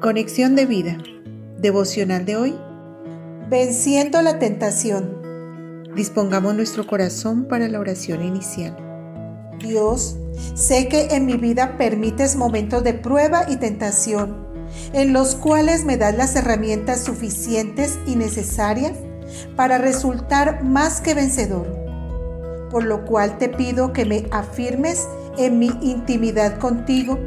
Conexión de vida. Devocional de hoy. Venciendo la tentación. Dispongamos nuestro corazón para la oración inicial. Dios, sé que en mi vida permites momentos de prueba y tentación, en los cuales me das las herramientas suficientes y necesarias para resultar más que vencedor. Por lo cual te pido que me afirmes en mi intimidad contigo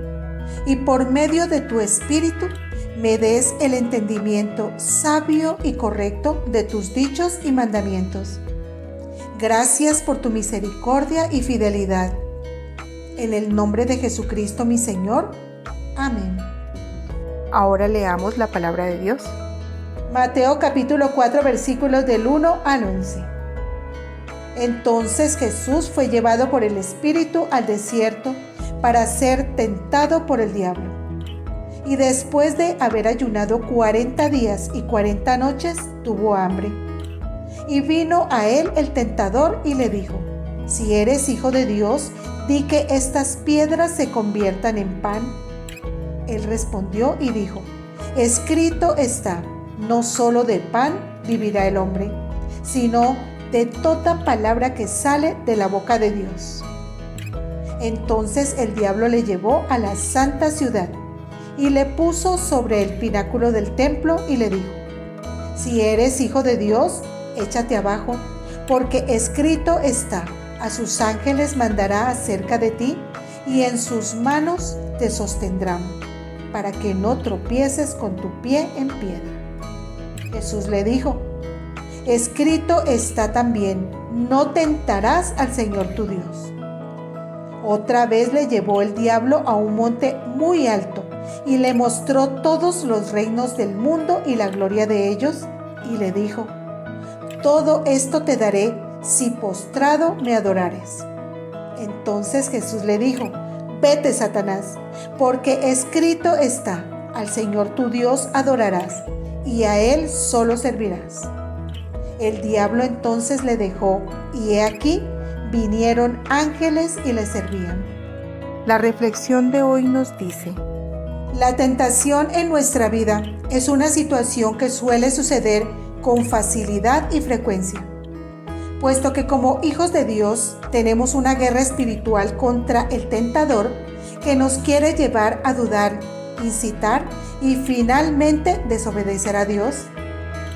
y por medio de tu Espíritu me des el entendimiento sabio y correcto de tus dichos y mandamientos. Gracias por tu misericordia y fidelidad. En el nombre de Jesucristo mi Señor. Amén. Ahora leamos la palabra de Dios. Mateo capítulo 4 versículos del 1 al 11. Entonces Jesús fue llevado por el Espíritu al desierto para ser tentado por el diablo. Y después de haber ayunado cuarenta días y cuarenta noches, tuvo hambre. Y vino a él el tentador y le dijo, si eres hijo de Dios, di que estas piedras se conviertan en pan. Él respondió y dijo, escrito está, no solo de pan vivirá el hombre, sino de toda palabra que sale de la boca de Dios. Entonces el diablo le llevó a la santa ciudad y le puso sobre el pináculo del templo y le dijo, si eres hijo de Dios, échate abajo, porque escrito está, a sus ángeles mandará acerca de ti y en sus manos te sostendrán, para que no tropieces con tu pie en piedra. Jesús le dijo, escrito está también, no tentarás al Señor tu Dios. Otra vez le llevó el diablo a un monte muy alto y le mostró todos los reinos del mundo y la gloria de ellos y le dijo, todo esto te daré si postrado me adorares. Entonces Jesús le dijo, vete Satanás, porque escrito está, al Señor tu Dios adorarás y a Él solo servirás. El diablo entonces le dejó y he aquí vinieron ángeles y le servían. La reflexión de hoy nos dice, la tentación en nuestra vida es una situación que suele suceder con facilidad y frecuencia, puesto que como hijos de Dios tenemos una guerra espiritual contra el tentador que nos quiere llevar a dudar, incitar y finalmente desobedecer a Dios.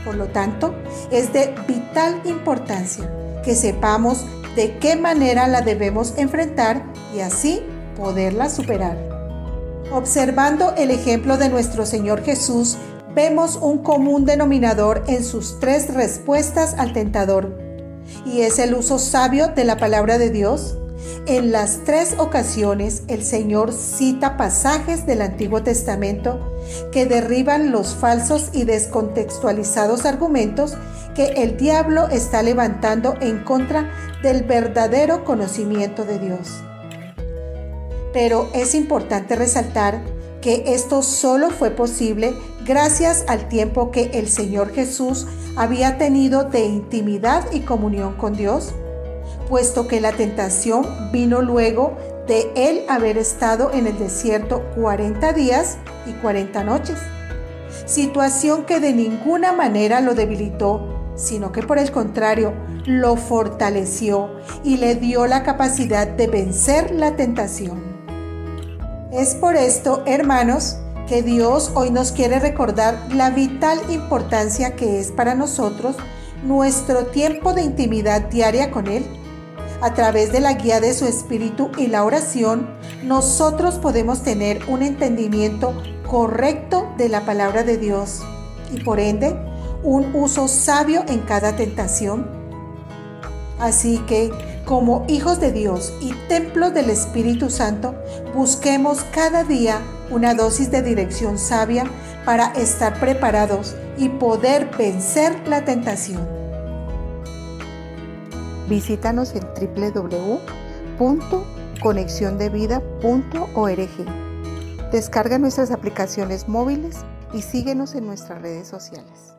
Por lo tanto, es de vital importancia que sepamos de qué manera la debemos enfrentar y así poderla superar. Observando el ejemplo de nuestro Señor Jesús, vemos un común denominador en sus tres respuestas al tentador, y es el uso sabio de la palabra de Dios. En las tres ocasiones el Señor cita pasajes del Antiguo Testamento que derriban los falsos y descontextualizados argumentos que el diablo está levantando en contra del verdadero conocimiento de Dios. Pero es importante resaltar que esto solo fue posible gracias al tiempo que el Señor Jesús había tenido de intimidad y comunión con Dios, puesto que la tentación vino luego de él haber estado en el desierto 40 días y 40 noches, situación que de ninguna manera lo debilitó sino que por el contrario lo fortaleció y le dio la capacidad de vencer la tentación. Es por esto, hermanos, que Dios hoy nos quiere recordar la vital importancia que es para nosotros nuestro tiempo de intimidad diaria con Él. A través de la guía de su Espíritu y la oración, nosotros podemos tener un entendimiento correcto de la palabra de Dios y por ende un uso sabio en cada tentación. Así que, como hijos de Dios y templos del Espíritu Santo, busquemos cada día una dosis de dirección sabia para estar preparados y poder vencer la tentación. Visítanos en www.conexiondevida.org. Descarga nuestras aplicaciones móviles y síguenos en nuestras redes sociales.